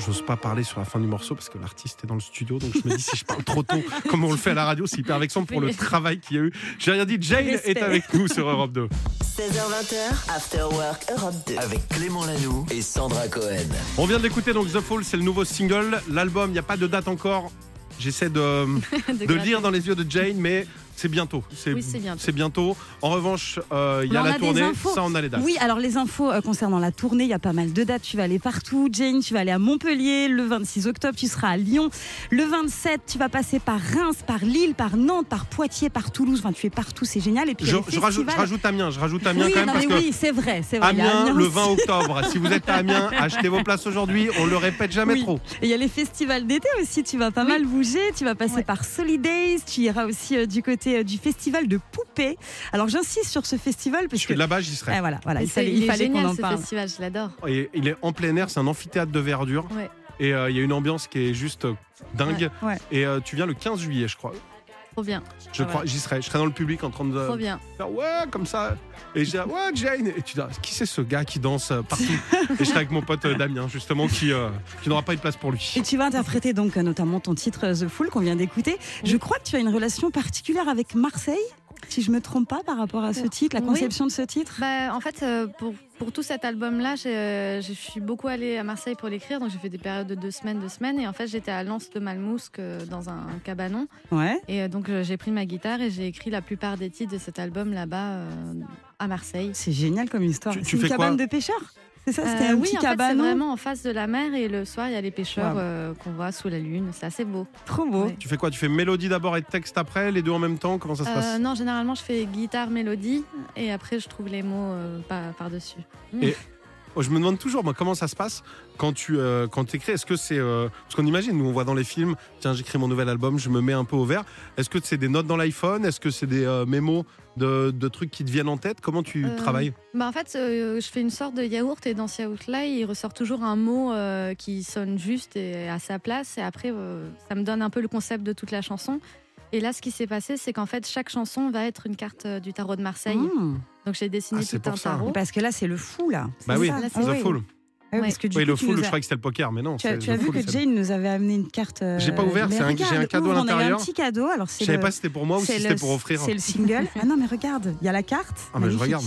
S1: J'ose pas parler sur la fin du morceau parce que l'artiste est dans le studio, donc je me dis si je parle trop tôt, comme on le fait à la radio, c'est hyper vexant pour le travail qu'il y a eu. J'ai rien dit, Jane
S3: Respect.
S1: est avec nous sur Europe 2.
S4: 16h20, After Work Europe 2.
S5: Avec Clément Lanoux et Sandra Cohen.
S1: On vient d'écouter donc The Fall, c'est le nouveau single. L'album, il n'y a pas de date encore. J'essaie de, de
S10: gratter.
S1: lire dans les yeux de Jane, mais c'est bientôt.
S10: Oui, c'est bientôt.
S1: C'est bientôt. En revanche, euh, il y a
S3: on
S1: la tournée, ça on a les dates.
S3: Oui, alors les infos euh, concernant la tournée, il y a pas mal de dates. Tu vas aller partout. Jane, tu vas aller à Montpellier. Le 26 octobre, tu seras à Lyon. Le 27, tu vas passer par Reims, par Lille, par Nantes, par Poitiers, par Toulouse. Enfin, tu es partout, c'est génial. Et puis,
S1: Je, rajoute, je rajoute Amiens, je rajoute Amiens
S3: oui,
S1: quand même
S3: non,
S1: parce
S3: oui, c'est vrai, vrai.
S1: Amiens,
S3: Amiens
S1: le
S3: aussi.
S1: 20 octobre. si vous êtes à Amiens, achetez vos places aujourd'hui. On le répète jamais
S3: Oui.
S1: trop.
S3: Et il y a les festivals d'été aussi, tu vas pas mal bouger, tu vas passer
S10: Ouais.
S3: par Solidays, tu iras aussi euh, du côté euh, du festival de poupées. Alors j'insiste sur ce festival parce
S1: Je
S3: que
S1: là-bas, j'y serai.
S3: Eh, voilà, il fallait,
S10: il
S3: il
S10: est
S3: fallait qu'on
S10: génial
S3: en
S10: ce
S3: parle.
S10: festival, je l'adore.
S1: Il est en plein air, c'est un amphithéâtre de verdure.
S10: Ouais.
S1: Et euh, il y a une ambiance qui est juste euh, dingue.
S3: Ouais, ouais.
S1: Et euh, tu viens le 15 juillet, je crois.
S10: Trop bien.
S1: Je
S10: Ah,
S1: crois, j'y serai. Je serai dans le public en train de
S10: Trop bien.
S1: faire ouais, comme ça. Et je dis ouais, Jane. Et tu dis, ah, qui c'est ce gars qui danse euh, partout? Et je serai avec mon pote euh, Damien, justement, qui, euh, qui n'aura pas une place pour lui.
S3: Et tu vas interpréter donc euh, notamment ton titre The Fool qu'on vient d'écouter. Je crois que tu as une relation particulière avec Marseille, si je me trompe pas par rapport à ce titre, la
S10: Oui.
S3: conception de ce titre?
S10: Bah, en fait, euh, pour, pour tout cet album-là, euh, je suis beaucoup allée à Marseille pour l'écrire, donc j'ai fait des périodes de deux semaines, deux semaines, et en fait j'étais à Lens de Malmousque euh, dans un cabanon,
S3: Ouais.
S10: et donc j'ai pris ma guitare et j'ai écrit la plupart des titres de cet album là-bas euh, à Marseille.
S3: C'est génial comme histoire.
S1: Tu- tu
S3: C'est une
S1: fais quoi
S3: cabane de pêcheurs C'est ça, c'était
S10: Euh,
S3: un
S10: oui,
S3: petit
S10: en fait, c'est vraiment en face de la mer, et le soir il y a les pêcheurs
S3: Wow.
S10: euh, qu'on voit sous la lune, c'est assez beau.
S3: Trop beau.
S10: Ouais.
S1: Tu fais quoi? Tu fais mélodie d'abord et texte après, les deux en même temps? Comment ça se
S10: Euh,
S1: passe?
S10: non, généralement je fais guitare, mélodie, et après je trouve les mots euh, par- par-dessus.
S1: je me demande toujours moi comment ça se passe quand tu euh, quand écris. Est-ce que c'est euh, parce qu'on imagine, nous on voit dans les films, tiens j'écris mon nouvel album, je me mets un peu au vert. Est-ce que c'est des notes dans l'iPhone? Est-ce que c'est des euh, mémos de, de trucs qui te viennent en tête? Comment tu
S10: Euh,
S1: travailles?
S10: Bah en fait, euh, je fais une sorte de yaourt et dans ce yaourt-là, il ressort toujours un mot qui sonne juste et à sa place. Et après, ça me donne un peu le concept de toute la chanson. Et là, ce qui s'est passé, c'est qu'en fait, chaque chanson va être une carte euh, du tarot de Marseille.
S3: Mmh.
S10: Donc j'ai dessiné
S1: Ah,
S10: tout un
S1: ça.
S10: tarot.
S3: Parce que là, c'est le fou, là.
S1: Bah oui,
S10: c'est-
S3: Ah oui.
S1: Full.
S3: Ah oui, parce que du
S1: Oui,
S3: coup,
S1: le
S3: nous
S1: je croyais que c'était le poker, mais non.
S3: Tu as, tu vu que Jane nous avait amené une carte. euh,
S1: J'ai pas ouvert,
S3: mais
S1: c'est un- j'ai un cadeau à
S3: ouvre, On avait un
S1: l'intérieur.
S3: petit cadeau. Alors
S1: Je savais
S3: le-
S1: pas si c'était pour moi ou si c'était
S3: le-
S1: pour offrir.
S3: C'est le single. Ah non, mais regarde, il y a la carte.
S1: Ah, mais je regarde.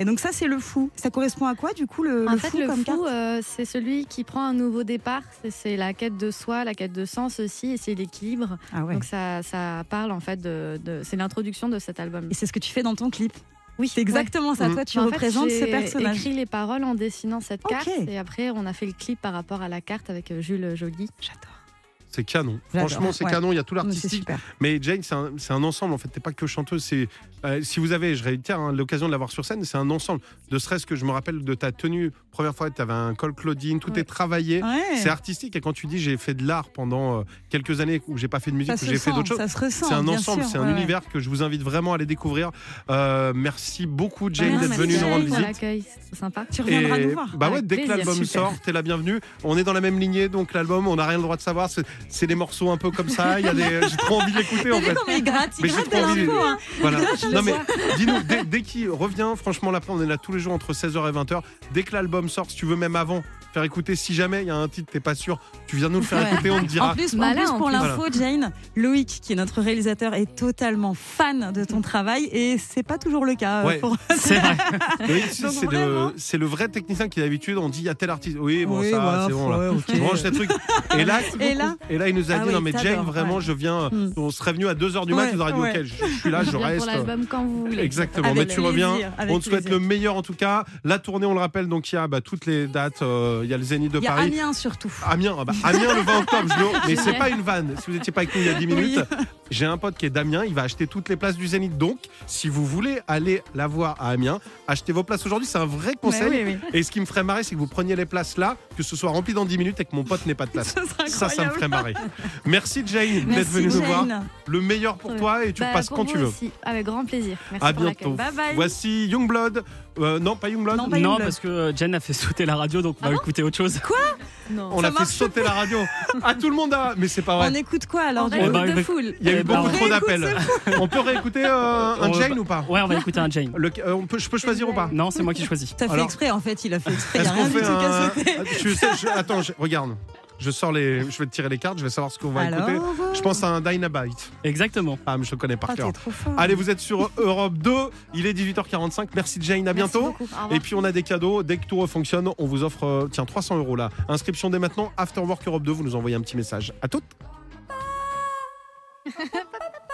S3: Et donc ça, c'est le fou. Ça correspond à quoi, du coup, le,
S10: En
S3: le
S10: fait,
S3: fou
S10: le
S3: comme
S10: fou,
S3: carte
S10: euh, c'est celui qui prend un nouveau départ. C'est- la quête de soi, la quête de sens aussi, et c'est l'équilibre.
S3: Ah ouais.
S10: Donc ça, ça parle en fait de, de- c'est l'introduction de cet album.
S3: Et c'est ce que tu fais dans ton clip.
S10: Oui,
S3: C'est exactement ça.
S1: Mm.
S3: Toi, tu
S10: En fait,
S3: représentes ce
S10: j'ai
S3: personnage.
S10: écrit les paroles en dessinant cette carte et après on a fait le clip par rapport à la carte avec euh, Jules Joly.
S3: J'adore.
S1: C'est canon. Franchement, c'est
S3: Ouais.
S1: canon. Il y a tout l'artistique. Mais Jane, c'est un, ensemble. En fait, t'es pas que chanteuse. C'est euh, si vous avez, je réitère, hein, l'occasion de la voir sur scène, c'est un ensemble. De serait-ce que je me rappelle de ta tenue première fois, tu avais un col Claudine, tout
S10: Ouais.
S1: est travaillé.
S3: Ouais.
S1: C'est artistique. Et quand tu dis j'ai fait de l'art pendant euh, quelques années où j'ai pas fait de musique, où j'ai fait d'autres choses.
S3: ça se ressent.
S1: C'est un ensemble, c'est un univers que je vous invite vraiment à aller découvrir. Euh, merci beaucoup Jane d'être venue nous
S10: Jane
S1: rendre visite.
S10: l'accueil, c'est trop sympa.
S3: Tu reviendras
S1: Et-
S3: nous voir.
S1: Bah ouais, dès que l'album sort, t'es la bienvenue. On est dans la même lignée, donc l'album, on n'a rien le droit de savoir. C'est- des morceaux un peu comme ça. Il y a des, j'ai trop envie de l'écouter en fait.
S3: comment il gratte Il
S1: Mais
S3: gratte
S1: trop envie
S3: l'info. hein.
S1: Voilà. Non mais dis-nous, dès, dès qu'il revient, franchement, là, on est là tous les jours entre 16h et 20h. Dès que l'album sort, si tu veux même avant, faire écouter. Si jamais il y a un titre, t'es pas sûr, tu viens nous le faire
S3: Ouais.
S1: écouter, on te dira.
S3: En plus, en plus,
S10: en
S3: pour l'info, Jane, Loïc, qui est notre réalisateur, est totalement fan de ton travail et c'est pas toujours le cas. euh,
S1: Ouais.
S3: pour-
S2: C'est vrai.
S1: C'est
S3: vraiment.
S1: le, vrai technicien qui d'habitude on dit il y a tel artiste. Oui, bon,
S3: Oui,
S1: ça,
S3: voilà,
S1: c'est bon là.
S3: ouais, ok.
S1: Je range ces trucs. Et là,
S3: Et là
S1: et là, il nous a
S3: Ah
S1: dit
S3: oui,
S1: non mais Jane, vraiment,
S3: ouais.
S1: je viens.
S3: Mm.
S1: On serait venu à 2h du mat,
S3: Ouais,
S1: tu aurais dit ok, je, je suis là, je
S10: Je
S1: reste.
S10: pour l'album quand vous voulez.
S1: Exactement, mais tu reviens. On te souhaite le meilleur en tout cas. La tournée, on le rappelle, donc il y a bah, toutes les dates. euh, Il y a le Zénith de
S3: Il y a
S1: Paris.
S3: Amiens surtout.
S1: Amiens, ah bah, Amiens le 20 octobre, je le- mais c'est pas une vanne. Si vous n'étiez pas avec nous il y a 10 minutes, j'ai un pote qui est d'Amiens, il va acheter toutes les places du Zénith. Donc, si vous voulez aller la voir à Amiens, achetez vos places aujourd'hui, c'est un vrai conseil.
S3: Mais oui, oui.
S1: Et ce qui me ferait marrer, c'est que vous preniez les places là, que ce soit rempli dans 10 minutes et que mon pote n'ait pas de place.
S3: Ça
S1: Ça, me ferait marrer. Merci Jane d'être venue nous voir.
S3: Jane.
S1: Le meilleur pour toi et tu
S10: Bah,
S1: passes quand tu veux.
S10: aussi, avec grand plaisir. Merci
S1: À
S10: pour
S1: bientôt.
S10: Bye bye.
S1: Voici Youngblood. Euh, non, pas Youngblood.
S3: Non, pas
S2: Non, parce que Jen a fait sauter la radio, donc on va écouter autre chose.
S10: Non.
S1: On
S3: Ça
S1: a fait sauter la radio. Ah, tout le monde a. Mais c'est pas vrai.
S3: On écoute quoi alors
S10: On
S3: du
S10: réécoute
S3: coup
S10: de foule.
S1: Il y a eu
S2: Eh ben,
S1: beaucoup trop d'appels. On peut réécouter euh, un Jane ou pas
S2: Ouais, on va écouter un Jane.
S1: Le- euh, on peut, Je peux choisir ou pas
S2: Non, c'est moi qui choisis.
S3: T'as fait exprès en fait, il a fait exprès. Il a rien
S1: qu'on
S3: du
S1: fait
S3: tout
S1: un. sais, je- Attends, je- regarde. Je sors les. Je vais te tirer les cartes, je vais savoir ce qu'on va
S3: Alors,
S1: écouter. Je pense à un Dynabite.
S2: Exactement.
S1: Ah, mais je le connais par
S3: Ah,
S1: cœur.
S3: t'es trop fort.
S1: Allez, vous êtes sur Europe 2. Il est 18h45. Merci Jane, à
S10: Merci
S1: bientôt.
S10: beaucoup. Au revoir.
S1: Et puis on a des cadeaux. Dès que tout refonctionne, on vous offre euh, tiens 300 euros là. Inscription dès maintenant. After Work Europe 2. Vous nous envoyez un petit message. À toutes.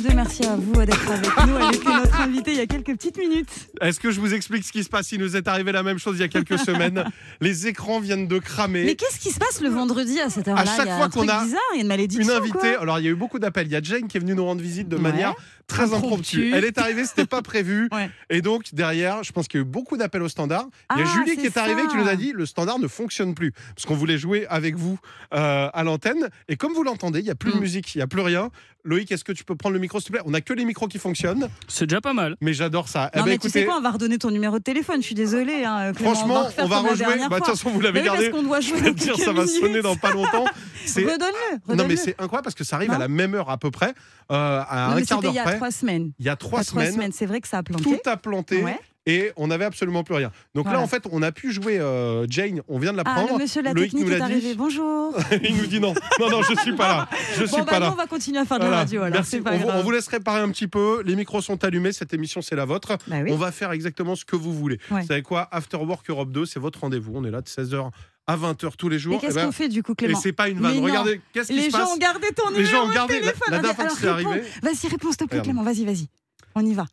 S3: vous êtes sur Europe 2. Merci à vous d'être avec nous. Elle était notre invitée il y a quelques petites minutes.
S1: Est-ce que je vous explique ce qui se passe? Il nous est arrivé la même chose il y a quelques semaines. Les écrans viennent de cramer.
S3: Mais qu'est-ce qui se passe le vendredi à cette heure-là?
S1: À chaque
S3: Il y a
S1: fois qu'on a
S3: bizarre, il y a une malédiction.
S1: Une invitée, alors il y a eu beaucoup d'appels. Il y a Jane qui est venue nous rendre visite de
S3: Ouais.
S1: manière très impromptue.
S3: Impromptue.
S1: Elle est arrivée, c'était pas prévu.
S3: Ouais.
S1: Et donc derrière, je pense qu'il y a eu beaucoup d'appels au standard. il y a
S3: Ah,
S1: Julie qui est arrivée
S3: ça.
S1: qui nous a dit le standard ne fonctionne plus parce qu'on voulait jouer avec vous euh, à l'antenne. Et comme vous l'entendez, il y a plus de
S3: Mm.
S1: musique, il y a plus rien. Loïc, est-ce que tu peux prendre le micro s'il te plaît? On a que les micros qui fonctionnent.
S2: C'est déjà pas mal.
S1: Mais j'adore ça. Eh ben,
S3: mais tu sais quoi, on va redonner ton numéro de téléphone. Je suis désolée. Hein, Clément,
S1: Franchement,
S3: refaire
S1: on va rejouer. Bah, de toute façon, vous l'avez
S3: oui,
S1: gardé.
S3: Parce qu'on doit jouer
S1: Je dire, ça va sonner dans pas longtemps. C'est-
S3: Redonne-le.
S1: Non, mais c'est incroyable parce que ça arrive
S3: Non.
S1: à la même heure à peu près, euh, à
S3: Non,
S1: un quart d'heure près.
S3: Trois semaines.
S1: Il y a trois semaines,
S3: semaines, c'est vrai que ça a planté.
S1: tout a planté.
S3: Ouais.
S1: Et on n'avait absolument plus rien. Donc là, en fait, on a pu jouer euh, Jane. On vient de la
S3: Ah,
S1: prendre.
S3: le monsieur de la
S1: Loïc
S3: technique
S1: nous
S3: est
S1: l'a
S3: arrivé.
S1: dit.
S3: Bonjour.
S1: Il nous dit non. Non, non, je suis pas là. Je suis
S3: bon,
S1: pas
S3: bah,
S1: là.
S3: on va continuer à faire de la radio. Alors,
S1: Merci.
S3: pas
S1: on, vous-
S3: grave.
S1: on vous laisse réparer un petit peu. Les micros sont allumés. Cette émission, c'est la vôtre.
S3: Bah oui.
S1: On va faire exactement ce que vous voulez.
S3: Ouais.
S1: Vous savez quoi? After Work Europe 2, c'est votre rendez-vous. On est là de 16h à 20h tous les jours.
S3: Et qu'est-ce
S1: Eh ben,
S3: qu'on fait du coup,
S1: Et
S3: Clément
S1: c'est pas une
S3: Mais
S1: vanne. Regardez, qu'est-ce qui
S3: Les
S1: se
S3: gens
S1: passe
S3: ont gardé ton
S1: Les
S3: numéro
S1: gens ont gardé.
S3: Téléphone.
S1: la dernière fois que
S3: Alors,
S1: c'est
S3: réponds.
S1: arrivé.
S3: Vas-y, réponds, s'il te plaît. Clément. Vas-y, vas-y. On y va.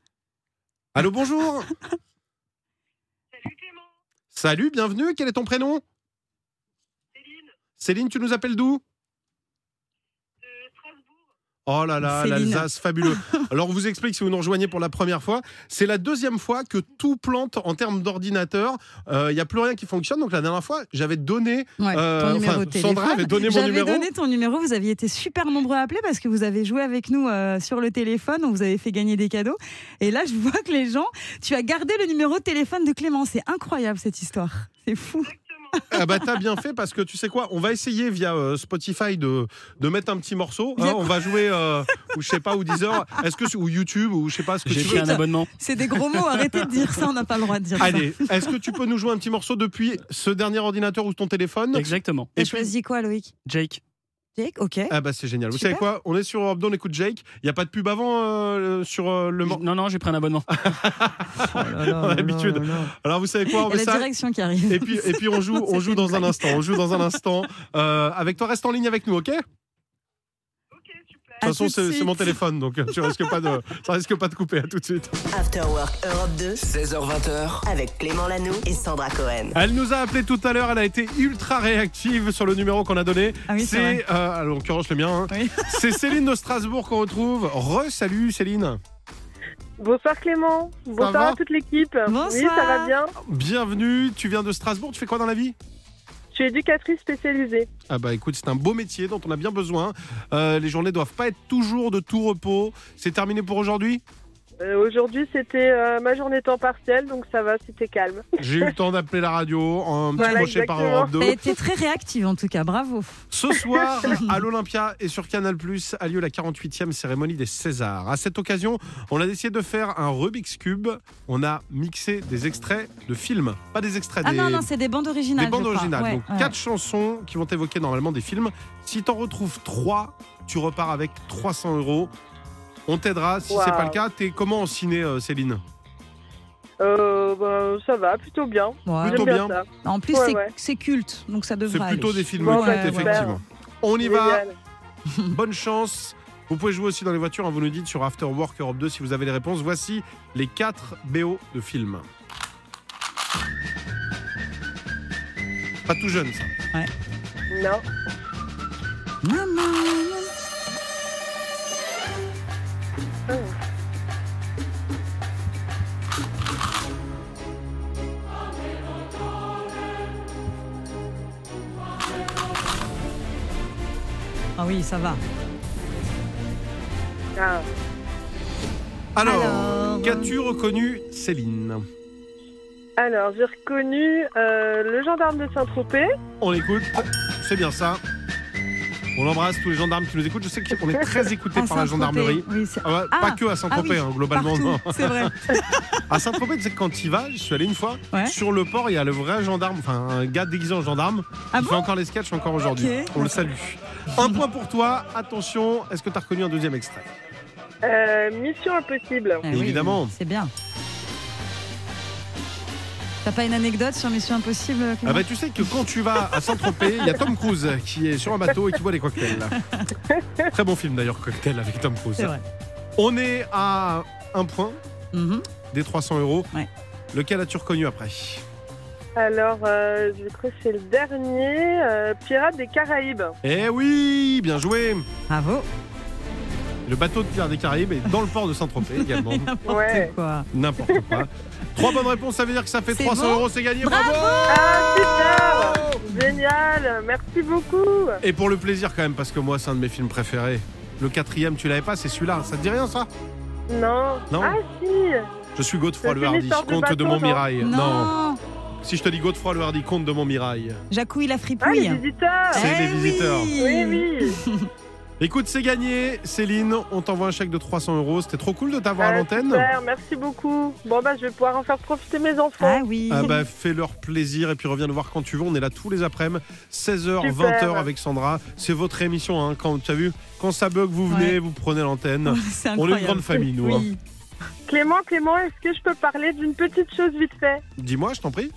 S1: Allô, bonjour. Salut, bienvenue. Quel est ton prénom? Céline. Céline, tu nous appelles d'où? Oh là là, l'Alsace, fabuleux. Alors, on vous explique si vous nous rejoignez pour la première fois. C'est la deuxième fois que tout plante en termes d'ordinateur. Il n'y a plus rien qui fonctionne. Donc, la dernière fois, j'avais donné.
S3: Ouais,
S1: euh,
S3: ton numéro de.
S1: Sandra avait donné mon
S3: J'avais
S1: numéro.
S3: donné ton numéro. Vous aviez été super nombreux à appeler parce que vous avez joué avec nous euh, sur le téléphone. On vous avait fait gagner des cadeaux. Et là, je vois que les gens, tu as gardé le numéro de téléphone de Clément. C'est incroyable cette histoire. C'est fou.
S1: Ah bah t'as bien fait parce que tu sais quoi, on va essayer via euh, Spotify de, de mettre un petit morceau. hein. On va jouer euh, ou je sais pas ou Deezer, est-ce que ou YouTube ou je sais pas ce que
S2: J'ai
S1: tu
S2: pris
S1: veux.
S2: un abonnement.
S3: C'est des gros mots. Arrêtez de dire ça. On n'a pas le droit de dire
S1: Allez, est-ce que tu peux nous jouer un petit morceau depuis ce dernier ordinateur ou ton téléphone?
S2: Exactement.
S3: ça. T'as
S1: Et puis-
S3: choisi quoi, Loïc?
S2: Jake.
S3: Jake Ok.
S1: Ah bah c'est génial. Vous savez quoi? On est sur Europe 2, on écoute Jake. Il y a pas de pub avant euh, sur euh, le morceau.
S2: Non, non, j'ai pris un abonnement.
S3: Oh
S1: On a l'habitude. Alors vous savez quoi? On
S3: Il y a
S1: met
S3: la
S1: ça.
S3: direction qui arrive.
S1: Et puis, et puis on joue, on joue dans un instant. On joue dans un instant. Euh, avec toi, reste en ligne avec nous, ok? De toute façon, c'est c'est mon téléphone, donc tu risques pas de, ça risque pas de couper. À tout de suite.
S4: After Work Europe 2
S5: 16h20h.
S4: avec Clément Lanoux et Sandra Cohen.
S1: Elle nous a appelé tout à l'heure. Elle a été ultra réactive sur le numéro qu'on a donné.
S3: Ah oui, c'est
S1: c'est, euh, en l'occurrence le mien. hein.
S3: Oui.
S1: C'est Céline de Strasbourg qu'on retrouve. Re, salut Céline.
S11: Bonsoir Clément, bonsoir à toute l'équipe.
S3: Bonsoir.
S11: Oui, ça va bien.
S1: Bienvenue. Tu viens de Strasbourg. Tu fais quoi dans la vie?
S11: Je suis éducatrice spécialisée.
S1: Ah bah écoute, c'est un beau métier dont on a bien besoin. Euh, les journées doivent pas être toujours de tout repos. C'est terminé pour aujourd'hui?
S11: Euh, Aujourd'hui, c'était euh, ma journée temps partiel, donc ça va, c'était calme.
S1: J'ai eu le temps d'appeler la radio, un petit
S11: Voilà,
S1: crochet par. Europe 2.
S3: T'as été très réactive en tout cas. Bravo.
S1: Ce soir, à l'Olympia et sur Canal+, a lieu la 48e cérémonie des Césars. À cette occasion, on a décidé de faire un Rubik's Cube. On a mixé des extraits de films, pas des extraits
S3: Ah
S1: des,
S3: non, non, c'est des bandes originales.
S1: des bandes originales.
S3: Ouais,
S1: Donc
S3: ouais.
S1: quatre chansons qui vont évoquer normalement des films. Si t'en retrouves trois, tu repars avec 300 euros. On t'aidera. Si c'est
S11: Waouh.
S1: pas le cas, t'es comment en ciné, euh, Céline
S11: Euh, bah, ça va, plutôt bien.
S3: Ouais.
S1: Plutôt bien.
S3: En plus,
S11: Ouais,
S3: c'est
S11: ouais.
S3: c'est culte, donc ça devrait
S1: C'est plutôt
S3: aller.
S1: des films
S11: Bon,
S1: cultes,
S11: bah,
S1: effectivement. On y va. Bonne chance. Vous pouvez jouer aussi dans les voitures, hein, vous nous dites sur After Work Europe 2 si vous avez les réponses. Voici les 4 BO de films. Pas tout jeune ça.
S11: Non.
S3: Maman. Ah oui, ça va.
S11: Ah.
S1: Alors,
S3: Alors.
S1: qu'as-tu reconnu Céline?
S11: Alors, j'ai reconnu euh, le gendarme de Saint-Tropez.
S1: On écoute, c'est bien ça. On embrasse tous les gendarmes qui nous écoutent. Je sais qu'on est très écoutés par la gendarmerie.
S3: Oui, c'est-
S1: Ah ouais,
S3: Ah,
S1: pas que à Saint-Tropez,
S3: ah oui,
S1: hein, globalement.
S3: C'est vrai.
S1: À Saint-Tropez, tu sais que quand tu y vas, je suis allé une fois,
S3: Ouais.
S1: sur le port, il y a le vrai gendarme, enfin un gars déguisé en gendarme,
S3: Ah
S1: qui
S3: bon
S1: fait encore les sketchs encore aujourd'hui.
S3: Ok.
S1: On le salue. Un point pour toi. Attention, est-ce que tu as reconnu un deuxième extrait?
S11: Euh, Mission Impossible.
S3: Eh oui,
S1: Évidemment.
S3: C'est bien. T'as pas une anecdote sur Mission Impossible
S1: Ah
S3: Clément
S1: bah tu sais que quand tu vas à Saint-Tropez, il y a Tom Cruise qui est sur un bateau et qui boit des cocktails. Très bon film d'ailleurs, Cocktail avec Tom Cruise.
S3: C'est vrai.
S1: On est à un point
S3: Mhm.
S1: des 300 euros.
S3: Ouais.
S1: Lequel as-tu reconnu après?
S11: Alors, euh, je crois que c'est le dernier, euh, Pirates des Caraïbes.
S1: Eh oui, bien joué
S3: Bravo.
S1: Le bateau de Pierre des Caraïbes est dans le port de Saint-Tropez également.
S3: N'importe
S11: Ouais.
S3: quoi.
S1: N'importe quoi. Trois bonnes réponses, ça veut dire que ça fait
S3: C'est
S1: 300
S3: bon
S1: euros, c'est gagné.
S3: Bravo
S11: Ah, super Génial Merci beaucoup
S1: Et pour le plaisir quand même, parce que moi c'est un de mes films préférés. Le quatrième, tu l'avais pas, c'est celui-là. Ça te dit rien ça?
S11: Non.
S1: Non.
S11: Ah, si
S1: Je suis Godefroy le Hardy,
S11: de
S1: comte de
S11: non
S1: Montmirail.
S3: Non.
S1: Si je te dis Godefroy le Hardy, comte de Montmirail.
S3: Jacouille la
S11: Ah,
S3: fripouille.
S11: les visiteurs
S1: C'est
S3: Eh
S1: les visiteurs.
S11: Oui, oui
S1: Écoute, c'est gagné. Céline, on t'envoie un chèque de 300 euros. C'était trop cool de t'avoir à
S11: Ah,
S1: l'antenne.
S11: Super, merci beaucoup. Bon, bah, je vais pouvoir en faire profiter mes enfants.
S3: Ah oui.
S1: Ah bah, fais-leur plaisir et puis reviens nous voir quand tu veux. On est là tous les après-midi, 16h,
S11: Super.
S1: 20h avec Sandra. C'est votre émission. Hein. Quand tu as vu, quand ça bug, vous venez,
S3: Ouais.
S1: vous prenez l'antenne.
S3: C'est
S1: On est une grande famille, nous. hein.
S3: Oui.
S11: Clément, Clément, est-ce que je peux parler d'une petite chose vite fait?
S1: Dis-moi, je t'en prie.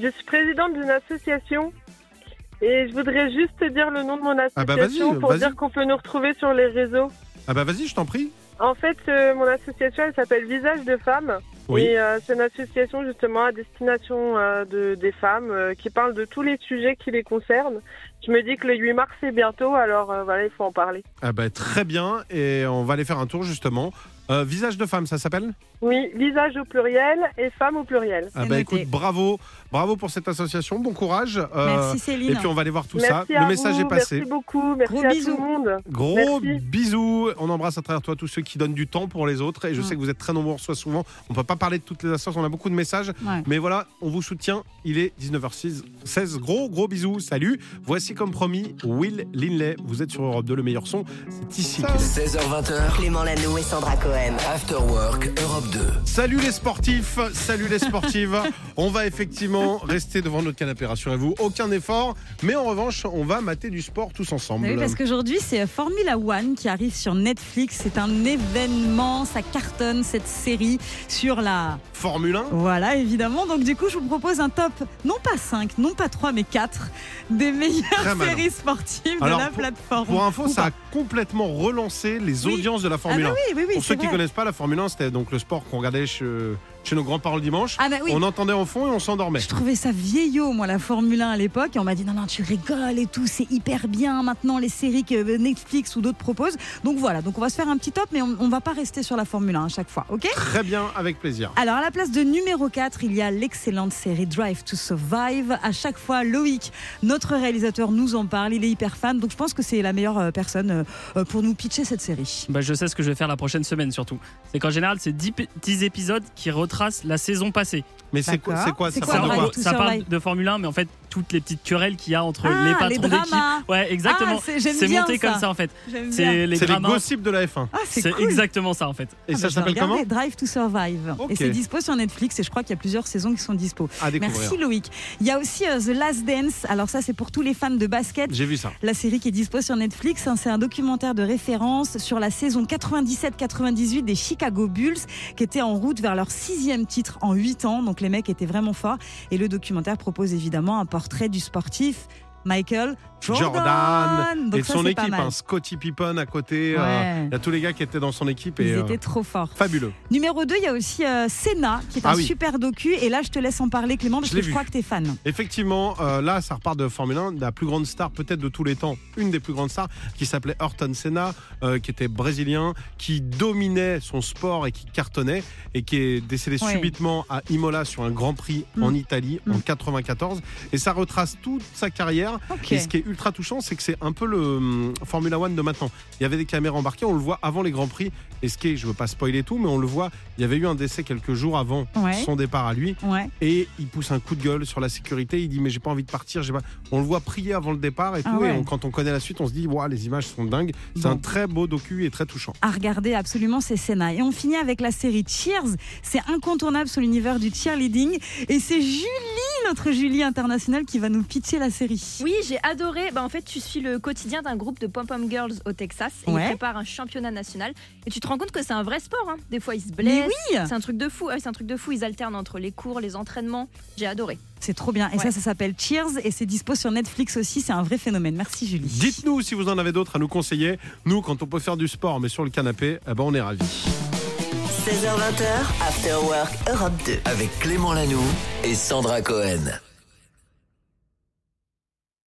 S11: Je suis présidente d'une association et je voudrais juste te dire le nom de mon
S1: Ah bah
S11: association
S1: vas-y,
S11: pour
S1: vas-y.
S11: dire qu'on peut nous retrouver sur les réseaux.
S1: Ah bah vas-y, je t'en prie.
S11: En fait, euh, mon association, elle s'appelle Visage de femmes.
S1: Oui.
S11: Et euh, c'est une association justement à destination euh, de, des femmes qui parle de tous les sujets qui les concernent. Je me dis que le 8 mars, c'est bientôt, alors voilà, il faut en parler.
S1: Ah bah très bien. Et on va aller faire un tour justement. Euh, visage de femme, ça s'appelle
S11: Oui, visage au pluriel et femme au pluriel.
S1: Ah bah écoute, bravo, bravo pour cette association, bon courage. Euh,
S3: Merci Céline.
S1: Et puis on va aller voir tout ça.
S11: À
S1: Le message
S11: vous,
S1: est passé.
S11: Merci beaucoup, merci
S3: Gros
S11: à
S3: bisous.
S11: tout le monde.
S1: Gros
S11: Merci.
S1: bisous. On embrasse à travers toi tous ceux qui donnent du temps pour les autres. Et je sais que vous êtes très nombreux, on reçoit souvent. On peut pas parler de toutes les associations, on a beaucoup de messages.
S3: Ouais.
S1: Mais voilà, on vous soutient. Il est 19h16. Gros, gros bisous. Salut. Voici comme promis Will Linley. Vous êtes sur Europe 2, le meilleur son. C'est ici.
S5: 16h20h,
S4: Clément Lano et Sandra Cohen.
S5: After Work Europe 2.
S1: Salut les sportifs, salut les sportives. on va effectivement rester devant notre canapé, rassurez-vous. Aucun effort, mais en revanche, on va mater du sport tous ensemble.
S3: Oui, parce qu'aujourd'hui, c'est Formula One qui arrive sur Netflix. C'est un événement, ça cartonne cette série sur la.
S1: Formule 1
S3: Voilà, évidemment. Donc, du coup, je vous propose un top, non pas 5, non pas 3, mais 4 des meilleures séries sportives
S1: Alors,
S3: de la
S1: pour-
S3: plateforme.
S1: Pour info,
S3: Ou
S1: ça
S3: pas.
S1: a complètement relancé les
S3: Oui.
S1: audiences de la
S3: Ah,
S1: Formule
S3: bah
S1: 1.
S3: oui, oui, oui.
S1: Pour ceux qui connaissent pas, la Formule 1, c'était donc le sport qu'on regardait chez, chez nos grands-parents le dimanche.
S3: Ah, bah oui.
S1: On entendait en fond et on s'endormait.
S3: Je trouvais ça vieillot, moi, la Formule 1 à l'époque. Et on m'a dit, non, non, tu rigoles et tout, c'est hyper bien maintenant, les séries que Netflix ou d'autres proposent. Donc voilà, donc on va se faire un petit top, mais on, on va pas rester sur la Formule 1 à chaque fois, ok?
S1: Très bien, avec plaisir.
S3: alors à la place de numéro 4, il y a l'excellente série Drive to Survive. À chaque fois, Loïc, notre réalisateur, nous en parle. Il est hyper fan, donc je pense que c'est la meilleure euh, personne euh, euh, pour nous pitcher cette série.
S12: Bah, je sais ce que je vais faire la prochaine semaine surtout. C'est qu'en général, c'est 10, p- 10 épisodes qui retracent la saison passée.
S1: Mais c'est quoi, quoi ça parle
S3: to
S12: ça parle de Formule 1, mais en fait, toutes les petites querelles qu'il y a entre
S3: Ah,
S12: les patrons d'équipe.
S3: dramas.
S12: Ouais, exactement.
S3: Ah, c'est-
S12: monté
S3: ça.
S12: comme ça en fait. C'est les
S1: les gossips de la F1.
S3: Ah, c'est cool.
S12: exactement ça en fait.
S1: Et
S3: Ah,
S1: ça
S3: bah,
S1: s'appelle comment
S3: Drive to Survive. Et c'est dispo sur Netflix et je crois qu'il y a plusieurs saisons qui sont dispo. Merci Loïc. Il y a aussi euh, The Last Dance. Alors ça c'est pour tous les fans de basket.
S1: J'ai vu ça.
S3: La série qui est dispo sur Netflix, hein, c'est un documentaire de référence sur la saison 97-98 des Chicago Bulls qui étaient en route vers leur sixième titre en huit ans. Donc les mecs étaient vraiment forts. Et le documentaire propose évidemment un portrait du sportif Michael Jordan. Donc
S1: et
S3: ça,
S1: son équipe, hein, Scottie Pippen à côté. euh,
S3: Ouais.
S1: Il y a tous les gars qui étaient dans son équipe
S3: Ils
S1: et euh,
S3: étaient trop forts.
S1: fabuleux.
S3: Numéro 2, il y a aussi euh, Senna, qui est
S1: Ah
S3: un
S1: oui.
S3: super docu. Et là, je te laisse en parler, Clément, parce
S1: Je
S3: que je
S1: vu.
S3: crois que tu es fan.
S1: Effectivement, euh, là, ça repart de Formule 1, la plus grande star peut-être de tous les temps, une des plus grandes stars, qui s'appelait Ayrton Senna, qui était brésilien, qui dominait son sport et qui cartonnait, et qui est décédé
S3: Ouais.
S1: subitement à Imola sur un Grand Prix
S3: Mm.
S1: en Italie en
S3: Mm.
S1: 94. Et ça retrace toute sa carrière. Et ce qui est ultra touchant, c'est que c'est un peu le hum, Formula One de maintenant. Il y avait des caméras embarquées, on le voit avant les Grands Prix. Et ce qui est, je veux pas spoiler tout, mais on le voit, il y avait eu un décès quelques jours avant
S3: Ouais.
S1: son départ à lui.
S3: Ouais.
S1: Et il pousse un coup de gueule sur la sécurité. Il dit mais j'ai pas envie de partir. Pas... On le voit prier avant le départ et
S3: Ah
S1: tout.
S3: ouais.
S1: Et on- quand on connaît la suite, on se dit waouh les images sont dingues. C'est
S3: Bon.
S1: un très beau docu et très touchant.
S3: À regarder absolument, c'est Senna. Et on finit avec la série Cheers. C'est incontournable sur l'univers du cheerleading. Et c'est Julie notre Julie internationale qui va nous pitcher la série.
S13: Oui, j'ai adoré. Bah, en fait, tu suis le quotidien d'un groupe de pom-pom girls au Texas et
S3: Ouais.
S13: ils préparent un championnat national. Et tu te rends compte que c'est un vrai sport. hein. Des fois, ils se
S3: Mais
S13: blessent.
S3: oui
S13: C'est un truc de fou. Ah oui, c'est un truc de fou. Ils alternent entre les cours, les entraînements. J'ai adoré.
S3: C'est trop bien. Et ça, ça s'appelle Cheers et c'est dispo sur Netflix aussi. C'est un vrai phénomène. Merci Julie.
S1: Dites-nous si vous en avez d'autres à nous conseiller. Nous, quand on peut faire du sport, mais sur le canapé, eh ben, on est ravis.
S4: 16h20, After Work Europe 2.
S5: Avec Clément Lanoux et Sandra Cohen.